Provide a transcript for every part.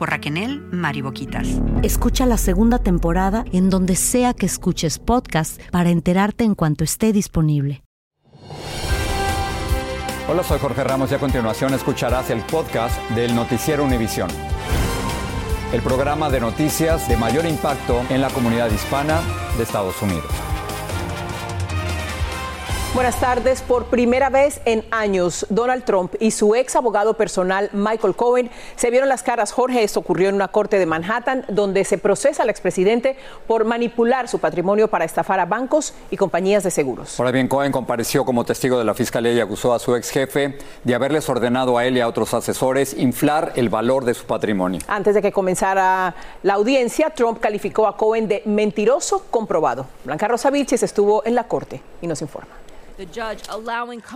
por Raquel Mariboquitas. Escucha la segunda temporada en donde sea que escuches podcast para enterarte en cuanto esté disponible. Hola, soy Jorge Ramos y a continuación escucharás el podcast del Noticiero Univisión. El programa de noticias de mayor impacto en la comunidad hispana de Estados Unidos. Buenas tardes. Por primera vez en años, Donald Trump y su ex abogado personal Michael Cohen se vieron las caras. Jorge, esto ocurrió en una corte de Manhattan donde se procesa al expresidente por manipular su patrimonio para estafar a bancos y compañías de seguros. Ahora bien, Cohen compareció como testigo de la fiscalía y acusó a su ex jefe de haberles ordenado a él y a otros asesores inflar el valor de su patrimonio. Antes de que comenzara la audiencia, Trump calificó a Cohen de mentiroso comprobado. Blanca Rosa Vilches estuvo en la corte y nos informa.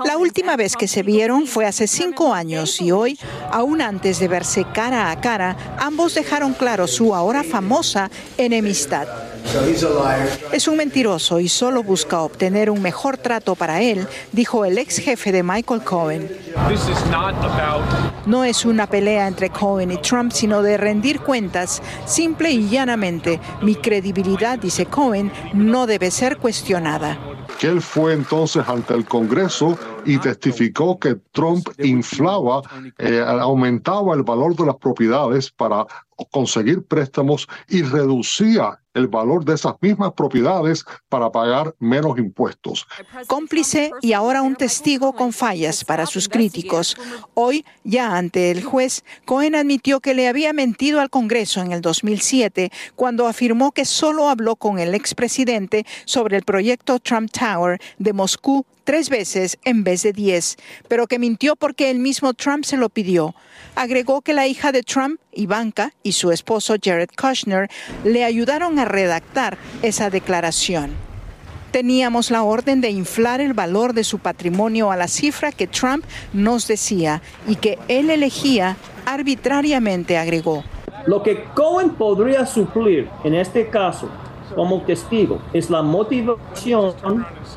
La última vez que se vieron fue hace cinco años y hoy, aún antes de verse cara a cara, ambos dejaron claro su ahora famosa enemistad. Es un mentiroso y solo busca obtener un mejor trato para él, dijo el ex jefe de Michael Cohen. No es una pelea entre Cohen y Trump, sino de rendir cuentas. Simple y llanamente, mi credibilidad, dice Cohen, no debe ser cuestionada que él fue entonces ante el Congreso y testificó que Trump inflaba, eh, aumentaba el valor de las propiedades para conseguir préstamos y reducía el valor de esas mismas propiedades para pagar menos impuestos. Cómplice y ahora un testigo con fallas para sus críticos. Hoy, ya ante el juez, Cohen admitió que le había mentido al Congreso en el 2007 cuando afirmó que solo habló con el expresidente sobre el proyecto Trump Tower de Moscú tres veces en vez de diez, pero que mintió porque el mismo Trump se lo pidió. Agregó que la hija de Trump, Ivanka, y su esposo Jared Kushner le ayudaron a redactar esa declaración. Teníamos la orden de inflar el valor de su patrimonio a la cifra que Trump nos decía y que él elegía arbitrariamente, agregó. Lo que Cohen podría suplir en este caso como testigo es la motivación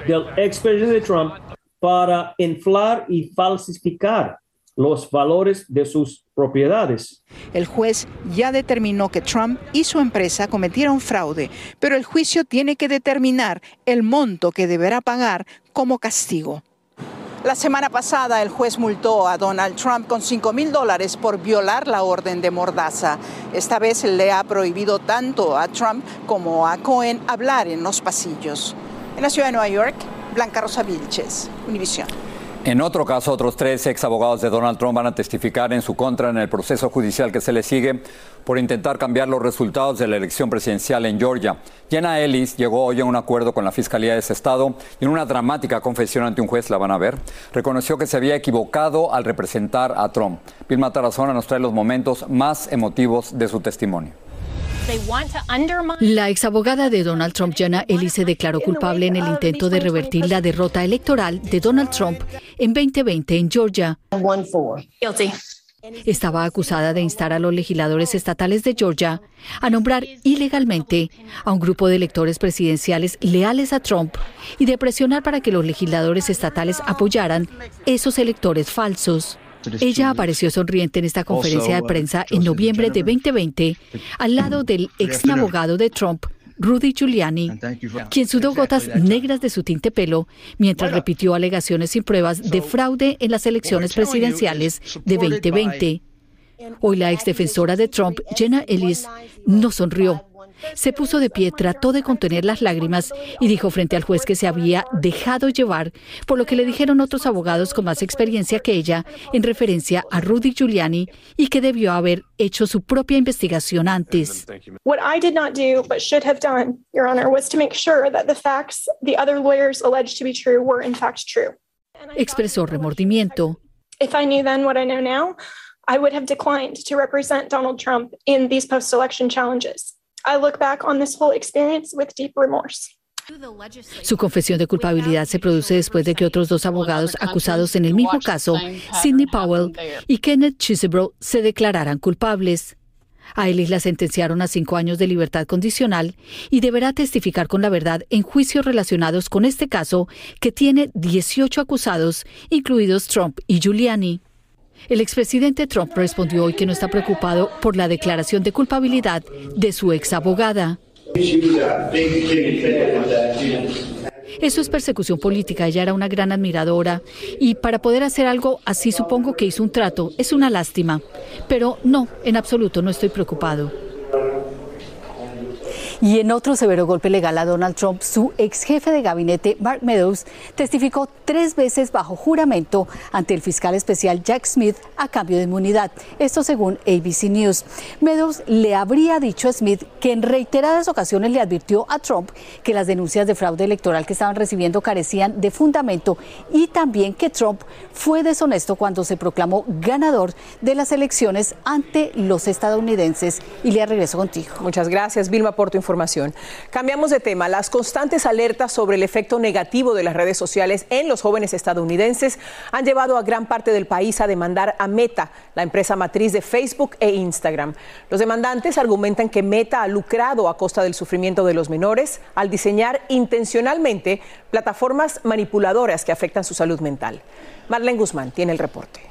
del expresidente Trump para inflar y falsificar los valores de sus propiedades. El juez ya determinó que Trump y su empresa cometieron fraude, pero el juicio tiene que determinar el monto que deberá pagar como castigo. La semana pasada el juez multó a Donald Trump con 5 mil dólares por violar la orden de Mordaza. Esta vez le ha prohibido tanto a Trump como a Cohen hablar en los pasillos. En la ciudad de Nueva York, Blanca Rosa Vilches, Univisión. En otro caso, otros tres ex abogados de Donald Trump van a testificar en su contra en el proceso judicial que se le sigue por intentar cambiar los resultados de la elección presidencial en Georgia. Jenna Ellis llegó hoy a un acuerdo con la Fiscalía de ese estado y en una dramática confesión ante un juez, la van a ver, reconoció que se había equivocado al representar a Trump. Vilma Tarazona nos trae los momentos más emotivos de su testimonio. La exabogada de Donald Trump, Jenna Ellis, se declaró culpable en el intento de revertir la derrota electoral de Donald Trump en 2020 en Georgia. Estaba acusada de instar a los legisladores estatales de Georgia a nombrar ilegalmente a un grupo de electores presidenciales leales a Trump y de presionar para que los legisladores estatales apoyaran esos electores falsos. Ella apareció sonriente en esta conferencia de prensa en noviembre de 2020 al lado del ex abogado de Trump, Rudy Giuliani, quien sudó gotas negras de su tinte pelo mientras repitió alegaciones sin pruebas de fraude en las elecciones presidenciales de 2020. Hoy la ex defensora de Trump, Jenna Ellis, no sonrió. Se puso de pie, trató de contener las lágrimas y dijo frente al juez que se había dejado llevar por lo que le dijeron otros abogados con más experiencia que ella en referencia a Rudy Giuliani y que debió haber hecho su propia investigación antes. What I did not do but should have done, Your Honor, was to make sure that the facts the other lawyers alleged to be true were in fact true. Expresó remordimiento. If I knew then what I know now, I would have declined to represent Donald Trump in these post-election challenges. I look back on this whole experience with deep remorse. Su confesión de culpabilidad se produce después de que otros dos abogados acusados en el mismo caso, Sidney Powell y Kenneth Chisebro, se declararan culpables. A Ellis la sentenciaron a cinco años de libertad condicional y deberá testificar con la verdad en juicios relacionados con este caso, que tiene 18 acusados, incluidos Trump y Giuliani. El expresidente Trump respondió hoy que no está preocupado por la declaración de culpabilidad de su ex abogada. Eso es persecución política. Ella era una gran admiradora y para poder hacer algo así supongo que hizo un trato. Es una lástima. Pero no, en absoluto no estoy preocupado. Y en otro severo golpe legal a Donald Trump, su ex jefe de gabinete, Mark Meadows, testificó tres veces bajo juramento ante el fiscal especial Jack Smith a cambio de inmunidad. Esto según ABC News. Meadows le habría dicho a Smith que en reiteradas ocasiones le advirtió a Trump que las denuncias de fraude electoral que estaban recibiendo carecían de fundamento y también que Trump fue deshonesto cuando se proclamó ganador de las elecciones ante los estadounidenses. Y le regreso contigo. Muchas gracias, Vilma, por tu información. Cambiamos de tema. Las constantes alertas sobre el efecto negativo de las redes sociales en los jóvenes estadounidenses han llevado a gran parte del país a demandar a Meta, la empresa matriz de Facebook e Instagram. Los demandantes argumentan que Meta ha lucrado a costa del sufrimiento de los menores al diseñar intencionalmente plataformas manipuladoras que afectan su salud mental. Marlene Guzmán tiene el reporte.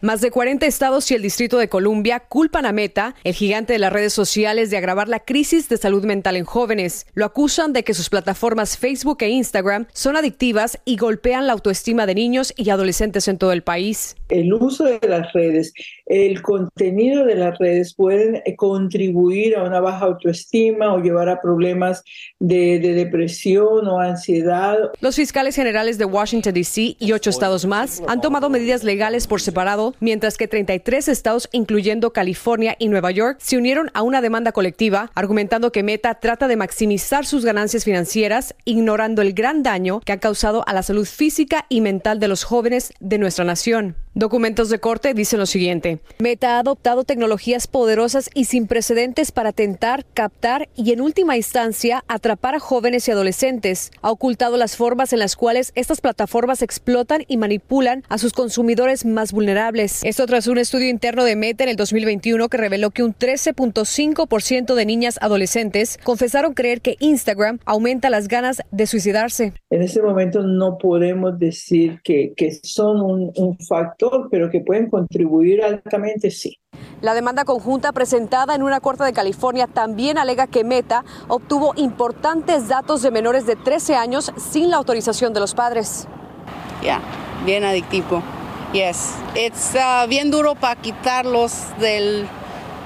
Más de 40 estados y el Distrito de Columbia culpan a Meta, el gigante de las redes sociales, de agravar la crisis de salud mental en jóvenes. Lo acusan de que sus plataformas Facebook e Instagram son adictivas y golpean la autoestima de niños y adolescentes en todo el país. El uso de las redes, el contenido de las redes pueden contribuir a una baja autoestima o llevar a problemas de, de depresión o ansiedad. Los fiscales generales de Washington, D.C. y ocho estados más han tomado medidas legales por separado mientras que 33 estados, incluyendo California y Nueva York, se unieron a una demanda colectiva, argumentando que Meta trata de maximizar sus ganancias financieras, ignorando el gran daño que ha causado a la salud física y mental de los jóvenes de nuestra nación. Documentos de corte dicen lo siguiente. Meta ha adoptado tecnologías poderosas y sin precedentes para tentar, captar y en última instancia atrapar a jóvenes y adolescentes. Ha ocultado las formas en las cuales estas plataformas explotan y manipulan a sus consumidores más vulnerables. Esto tras un estudio interno de Meta en el 2021 que reveló que un 13.5% de niñas adolescentes confesaron creer que Instagram aumenta las ganas de suicidarse. En este momento no podemos decir que, son un factor, pero que pueden contribuir altamente, sí. La demanda conjunta presentada en una corte de California también alega que Meta obtuvo importantes datos de menores de 13 años sin la autorización de los padres. Ya, bien adictivo. Yes, it's uh, bien duro para quitarlos del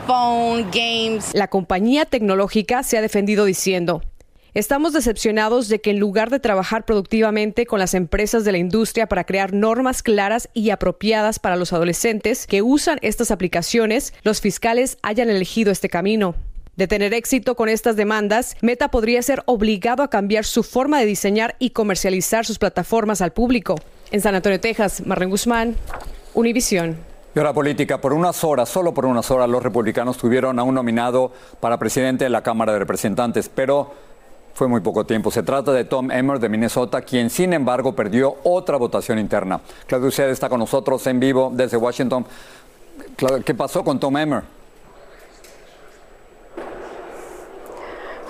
phone, games. La compañía tecnológica se ha defendido diciendo, Estamos decepcionados de que en lugar de trabajar productivamente con las empresas de la industria para crear normas claras y apropiadas para los adolescentes que usan estas aplicaciones, los fiscales hayan elegido este camino. De tener éxito con estas demandas, Meta podría ser obligado a cambiar su forma de diseñar y comercializar sus plataformas al público. En San Antonio, Texas, Marlene Guzmán, Univisión. Y ahora política, por unas horas, solo por unas horas, los republicanos tuvieron a un nominado para presidente de la Cámara de Representantes, pero fue muy poco tiempo. Se trata de Tom Emmer de Minnesota, quien sin embargo perdió otra votación interna. Claudio Uceda está con nosotros en vivo desde Washington. ¿Qué pasó con Tom Emmer?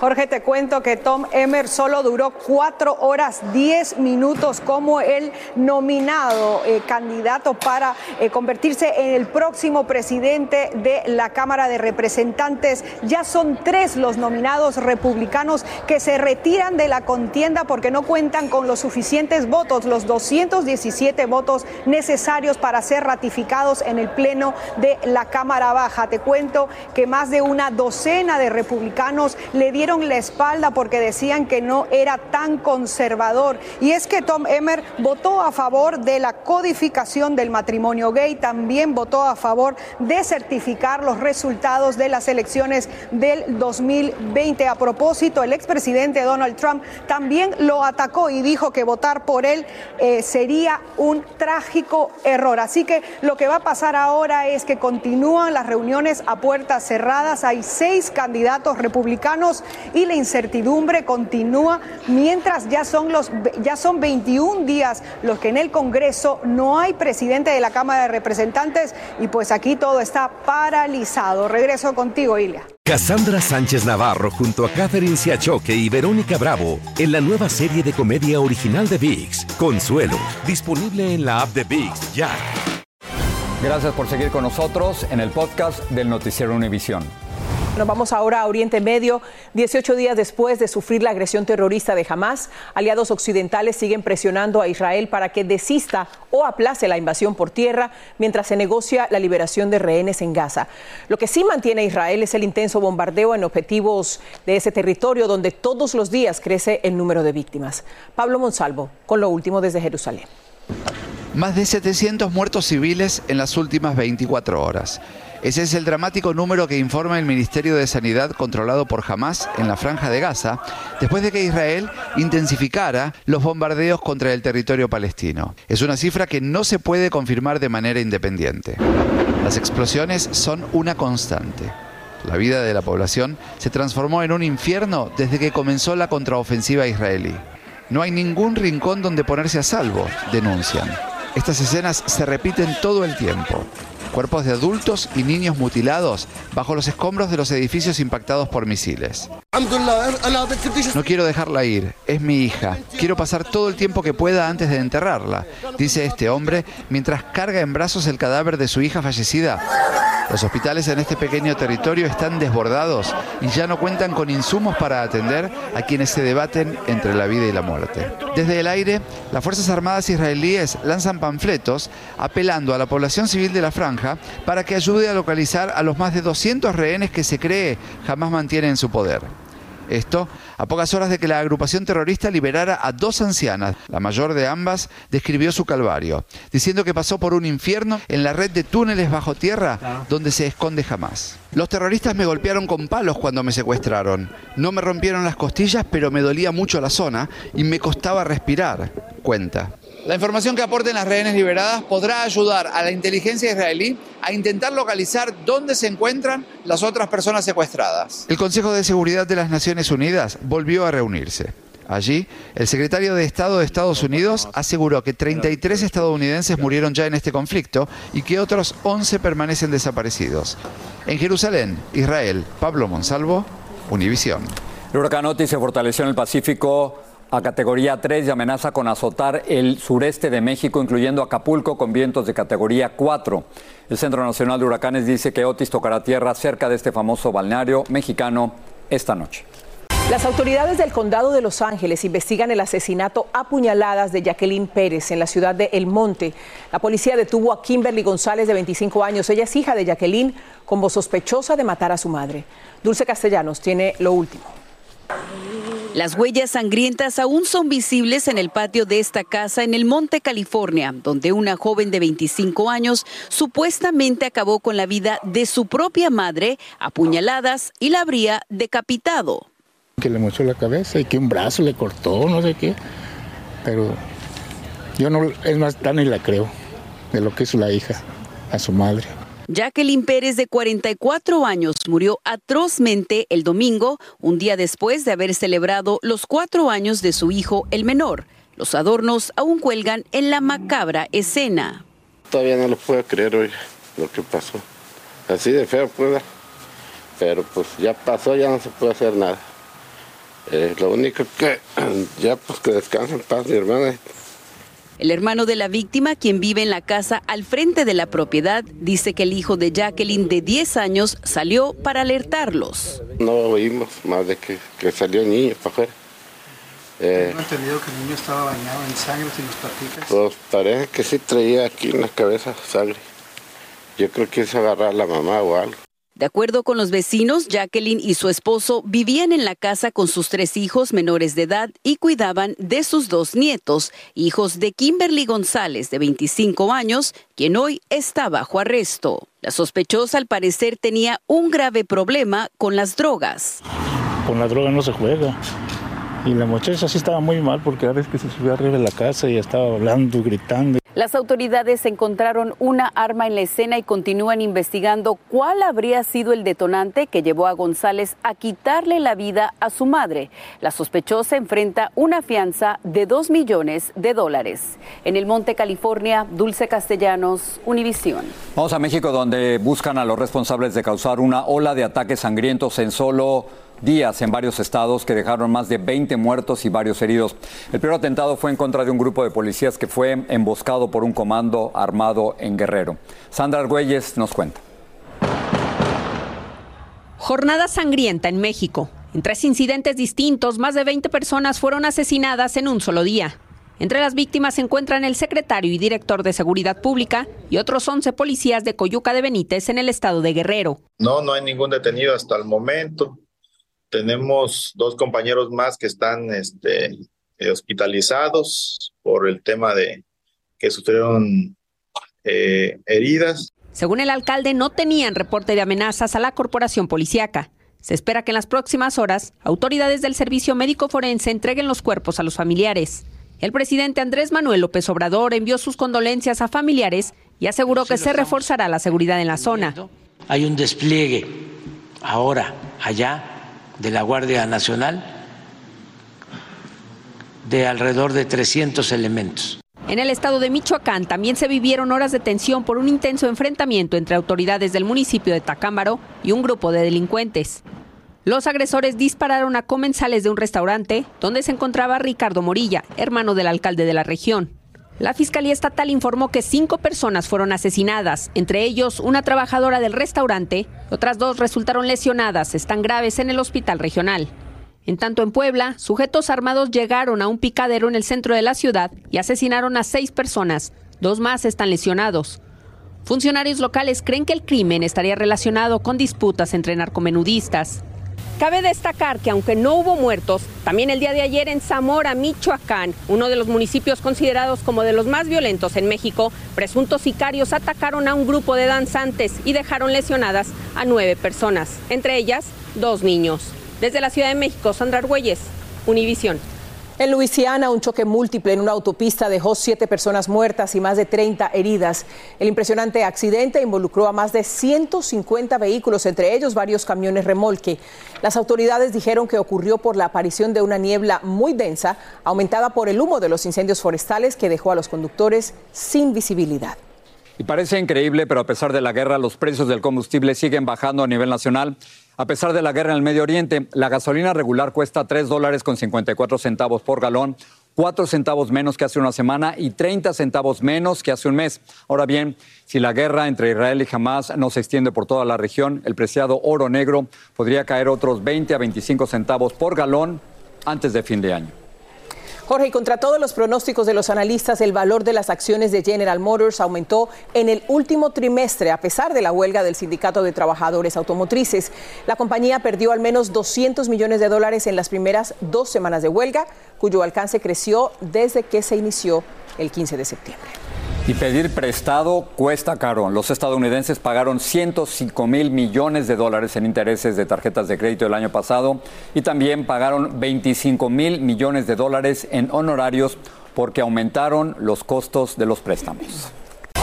Jorge, te cuento que Tom Emmer solo duró cuatro horas diez minutos como el nominado eh, candidato para eh, convertirse en el próximo presidente de la Cámara de Representantes. Ya son tres los nominados republicanos que se retiran de la contienda porque no cuentan con los suficientes votos, los 217 votos necesarios para ser ratificados en el Pleno de la Cámara Baja. Te cuento que más de una docena de republicanos le la espalda porque decían que no era tan conservador. Y es que Tom Emmer votó a favor de la codificación del matrimonio gay, también votó a favor de certificar los resultados de las elecciones del 2020. A propósito, el expresidente Donald Trump también lo atacó y dijo que votar por él eh, sería un trágico error. Así que lo que va a pasar ahora es que continúan las reuniones a puertas cerradas. Hay seis candidatos republicanos y la incertidumbre continúa mientras ya son los ya son 21 días los que en el Congreso no hay presidente de la Cámara de Representantes y pues aquí todo está paralizado. Regreso contigo, Ilia. Cassandra Sánchez Navarro junto a Catherine Siachoque y Verónica Bravo en la nueva serie de comedia original de VIX, Consuelo, disponible en la app de VIX ya. Gracias por seguir con nosotros en el podcast del Noticiero Univisión. Nos vamos ahora a Oriente Medio. 18 días después de sufrir la agresión terrorista de Hamas, aliados occidentales siguen presionando a Israel para que desista o aplace la invasión por tierra mientras se negocia la liberación de rehenes en Gaza. Lo que sí mantiene Israel es el intenso bombardeo en objetivos de ese territorio donde todos los días crece el número de víctimas. Pablo Monsalvo, con lo último desde Jerusalén. Más de 700 muertos civiles en las últimas 24 horas. Ese es el dramático número que informa el Ministerio de Sanidad controlado por Hamas en la franja de Gaza, después de que Israel intensificara los bombardeos contra el territorio palestino. Es una cifra que no se puede confirmar de manera independiente. Las explosiones son una constante. La vida de la población se transformó en un infierno desde que comenzó la contraofensiva israelí. No hay ningún rincón donde ponerse a salvo, denuncian. Estas escenas se repiten todo el tiempo cuerpos de adultos y niños mutilados bajo los escombros de los edificios impactados por misiles. No quiero dejarla ir, es mi hija. Quiero pasar todo el tiempo que pueda antes de enterrarla, dice este hombre mientras carga en brazos el cadáver de su hija fallecida los hospitales en este pequeño territorio están desbordados y ya no cuentan con insumos para atender a quienes se debaten entre la vida y la muerte. Desde el aire, las Fuerzas Armadas israelíes lanzan panfletos apelando a la población civil de la franja para que ayude a localizar a los más de 200 rehenes que se cree jamás mantiene en su poder. Esto a pocas horas de que la agrupación terrorista liberara a dos ancianas. La mayor de ambas describió su calvario, diciendo que pasó por un infierno en la red de túneles bajo tierra donde se esconde jamás. Los terroristas me golpearon con palos cuando me secuestraron. No me rompieron las costillas, pero me dolía mucho la zona y me costaba respirar, cuenta. La información que aporten las rehenes liberadas podrá ayudar a la inteligencia israelí a intentar localizar dónde se encuentran las otras personas secuestradas. El Consejo de Seguridad de las Naciones Unidas volvió a reunirse. Allí, el secretario de Estado de Estados Unidos aseguró que 33 estadounidenses murieron ya en este conflicto y que otros 11 permanecen desaparecidos. En Jerusalén, Israel, Pablo Monsalvo, Univisión. El huracán Otis se fortaleció en el Pacífico a categoría 3 y amenaza con azotar el sureste de México, incluyendo Acapulco, con vientos de categoría 4. El Centro Nacional de Huracanes dice que Otis tocará tierra cerca de este famoso balneario mexicano esta noche. Las autoridades del condado de Los Ángeles investigan el asesinato a puñaladas de Jacqueline Pérez en la ciudad de El Monte. La policía detuvo a Kimberly González de 25 años. Ella es hija de Jacqueline como sospechosa de matar a su madre. Dulce Castellanos tiene lo último. Las huellas sangrientas aún son visibles en el patio de esta casa en el Monte, California, donde una joven de 25 años supuestamente acabó con la vida de su propia madre a puñaladas y la habría decapitado. Que le mochó la cabeza y que un brazo le cortó, no sé qué. Pero yo no, es más, tan y la creo de lo que es la hija a su madre. Jacqueline Pérez, de 44 años, murió atrozmente el domingo, un día después de haber celebrado los cuatro años de su hijo, el menor. Los adornos aún cuelgan en la macabra escena. Todavía no lo puedo creer hoy lo que pasó. Así de feo, pues. Pero pues ya pasó, ya no se puede hacer nada. Eh, lo único que ya pues que descansen en paz mi hermana. El hermano de la víctima, quien vive en la casa al frente de la propiedad, dice que el hijo de Jacqueline de 10 años salió para alertarlos. No oímos más de que, que salió el niño para afuera. Eh, ¿Tengo entendido que el niño estaba bañado en sangre si nos platicas? Pues parece que sí traía aquí en la cabeza sangre. Yo creo que es agarrar a la mamá o algo. De acuerdo con los vecinos, Jacqueline y su esposo vivían en la casa con sus tres hijos menores de edad y cuidaban de sus dos nietos, hijos de Kimberly González, de 25 años, quien hoy está bajo arresto. La sospechosa al parecer tenía un grave problema con las drogas. Con la droga no se juega. Y la muchacha sí estaba muy mal porque a veces que se subió arriba de la casa y estaba hablando, gritando. Las autoridades encontraron una arma en la escena y continúan investigando cuál habría sido el detonante que llevó a González a quitarle la vida a su madre. La sospechosa enfrenta una fianza de 2 millones de dólares. En el Monte, California, Dulce Castellanos, Univisión. Vamos a México donde buscan a los responsables de causar una ola de ataques sangrientos en solo días en varios estados que dejaron más de 20 muertos y varios heridos. El primer atentado fue en contra de un grupo de policías que fue emboscado por un comando armado en Guerrero. Sandra Argüelles nos cuenta. Jornada sangrienta en México. En tres incidentes distintos, más de 20 personas fueron asesinadas en un solo día. Entre las víctimas se encuentran el secretario y director de Seguridad Pública y otros 11 policías de Coyuca de Benítez en el estado de Guerrero. No, no hay ningún detenido hasta el momento. Tenemos dos compañeros más que están este, eh, hospitalizados por el tema de que sufrieron eh, heridas. Según el alcalde, no tenían reporte de amenazas a la corporación policíaca. Se espera que en las próximas horas autoridades del Servicio Médico Forense entreguen los cuerpos a los familiares. El presidente Andrés Manuel López Obrador envió sus condolencias a familiares y aseguró que se reforzará la seguridad en la zona. Hay un despliegue ahora allá de la Guardia Nacional de alrededor de 300 elementos. En el estado de Michoacán también se vivieron horas de tensión por un intenso enfrentamiento entre autoridades del municipio de Tacámbaro y un grupo de delincuentes. Los agresores dispararon a comensales de un restaurante donde se encontraba Ricardo Morilla, hermano del alcalde de la región. La Fiscalía Estatal informó que cinco personas fueron asesinadas, entre ellos una trabajadora del restaurante. Otras dos resultaron lesionadas, están graves en el hospital regional. En tanto, en Puebla, sujetos armados llegaron a un picadero en el centro de la ciudad y asesinaron a seis personas. Dos más están lesionados. Funcionarios locales creen que el crimen estaría relacionado con disputas entre narcomenudistas. Cabe destacar que aunque no hubo muertos, también el día de ayer en Zamora, Michoacán, uno de los municipios considerados como de los más violentos en México, presuntos sicarios atacaron a un grupo de danzantes y dejaron lesionadas a nueve personas, entre ellas dos niños. Desde la Ciudad de México, Sandra Argüelles, Univisión. En Luisiana, un choque múltiple en una autopista dejó siete personas muertas y más de 30 heridas. El impresionante accidente involucró a más de 150 vehículos, entre ellos varios camiones remolque. Las autoridades dijeron que ocurrió por la aparición de una niebla muy densa, aumentada por el humo de los incendios forestales que dejó a los conductores sin visibilidad. Y parece increíble, pero a pesar de la guerra, los precios del combustible siguen bajando a nivel nacional. A pesar de la guerra en el Medio Oriente, la gasolina regular cuesta 3 dólares con 54 centavos por galón, 4 centavos menos que hace una semana y 30 centavos menos que hace un mes. Ahora bien, si la guerra entre Israel y Hamas no se extiende por toda la región, el preciado oro negro podría caer otros 20 a 25 centavos por galón antes de fin de año. Jorge, y contra todos los pronósticos de los analistas, el valor de las acciones de General Motors aumentó en el último trimestre a pesar de la huelga del Sindicato de Trabajadores Automotrices. La compañía perdió al menos 200 millones de dólares en las primeras dos semanas de huelga, cuyo alcance creció desde que se inició el 15 de septiembre. Y pedir prestado cuesta caro. Los estadounidenses pagaron 105 mil millones de dólares en intereses de tarjetas de crédito el año pasado y también pagaron 25 mil millones de dólares en honorarios porque aumentaron los costos de los préstamos.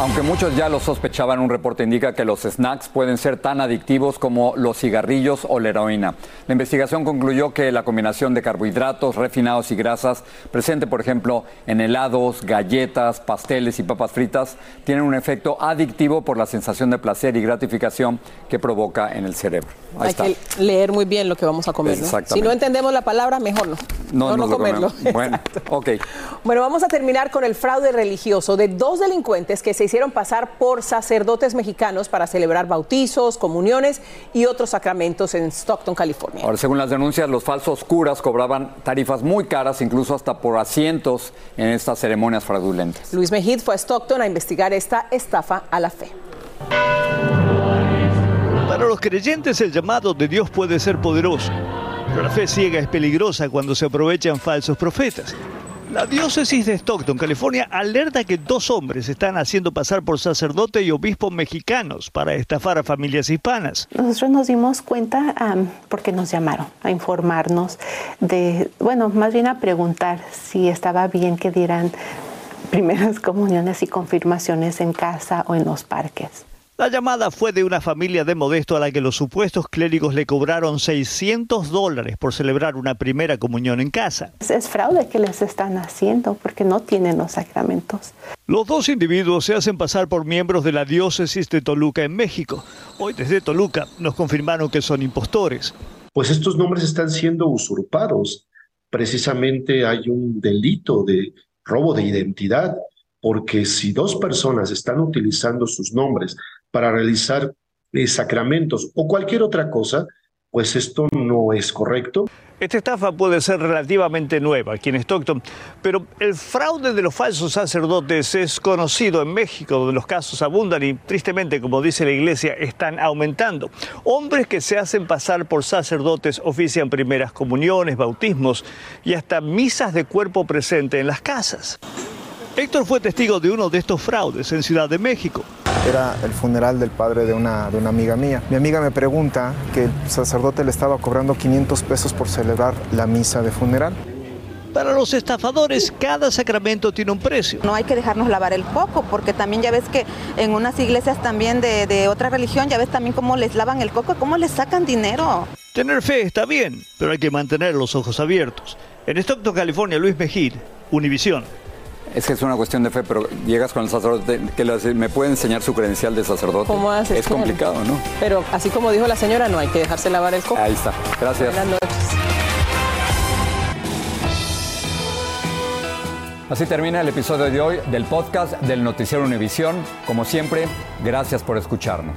Aunque muchos ya lo sospechaban, un reporte indica que los snacks pueden ser tan adictivos como los cigarrillos o la heroína. La investigación concluyó que la combinación de carbohidratos refinados y grasas presente, por ejemplo, en helados, galletas, pasteles y papas fritas, tienen un efecto adictivo por la sensación de placer y gratificación que provoca en el cerebro. Ahí Hay está. que leer muy bien lo que vamos a comer. Si no entendemos la palabra, mejor no. No, no, comerlo. Bueno, ok. Bueno, vamos a terminar con el fraude religioso de dos delincuentes que se hicieron pasar por sacerdotes mexicanos para celebrar bautizos, comuniones y otros sacramentos en Stockton, California. Ahora, según las denuncias, los falsos curas cobraban tarifas muy caras, incluso hasta por asientos en estas ceremonias fraudulentas. Luis Mejid fue a Stockton a investigar esta estafa a la fe. Para los creyentes el llamado de Dios puede ser poderoso, pero la fe ciega es peligrosa cuando se aprovechan falsos profetas. La diócesis de Stockton, California, alerta que dos hombres están haciendo pasar por sacerdote y obispo mexicanos para estafar a familias hispanas. Nosotros nos dimos cuenta porque nos llamaron a informarnos de, bueno, más bien a preguntar si estaba bien que dieran primeras comuniones y confirmaciones en casa o en los parques. La llamada fue de una familia de Modesto a la que los supuestos clérigos le cobraron 600 dólares por celebrar una primera comunión en casa. Es, es fraude que les están haciendo porque no tienen los sacramentos. Los dos individuos se hacen pasar por miembros de la diócesis de Toluca en México. Hoy desde Toluca nos confirmaron que son impostores. Pues estos nombres están siendo usurpados. Precisamente hay un delito de robo de identidad, porque si dos personas están utilizando sus nombres para realizar eh, sacramentos o cualquier otra cosa, pues esto no es correcto. Esta estafa puede ser relativamente nueva aquí en Stockton, pero el fraude de los falsos sacerdotes es conocido en México, donde los casos abundan y tristemente, como dice la iglesia, están aumentando. Hombres que se hacen pasar por sacerdotes ofician primeras comuniones, bautismos y hasta misas de cuerpo presente en las casas. Héctor fue testigo de uno de estos fraudes en Ciudad de México. Era el funeral del padre de una, de una amiga mía. Mi amiga me pregunta que el sacerdote le estaba cobrando 500 pesos por celebrar la misa de funeral. Para los estafadores, cada sacramento tiene un precio. No hay que dejarnos lavar el coco, porque también ya ves que en unas iglesias también de, de otra religión, ya ves también cómo les lavan el coco, cómo les sacan dinero. Tener fe está bien, pero hay que mantener los ojos abiertos. En Stockton, California, Luis Mejid, Univisión. Es que es una cuestión de fe, pero llegas con el sacerdote, que le- me puede enseñar su credencial de sacerdote. ¿Cómo haces? Es Claro. complicado, ¿no? Pero así como dijo la señora, no hay que dejarse lavar el coco. Ahí está. Gracias. Buenas noches. Así termina el episodio de hoy del podcast del Noticiero Univisión. Como siempre, gracias por escucharnos.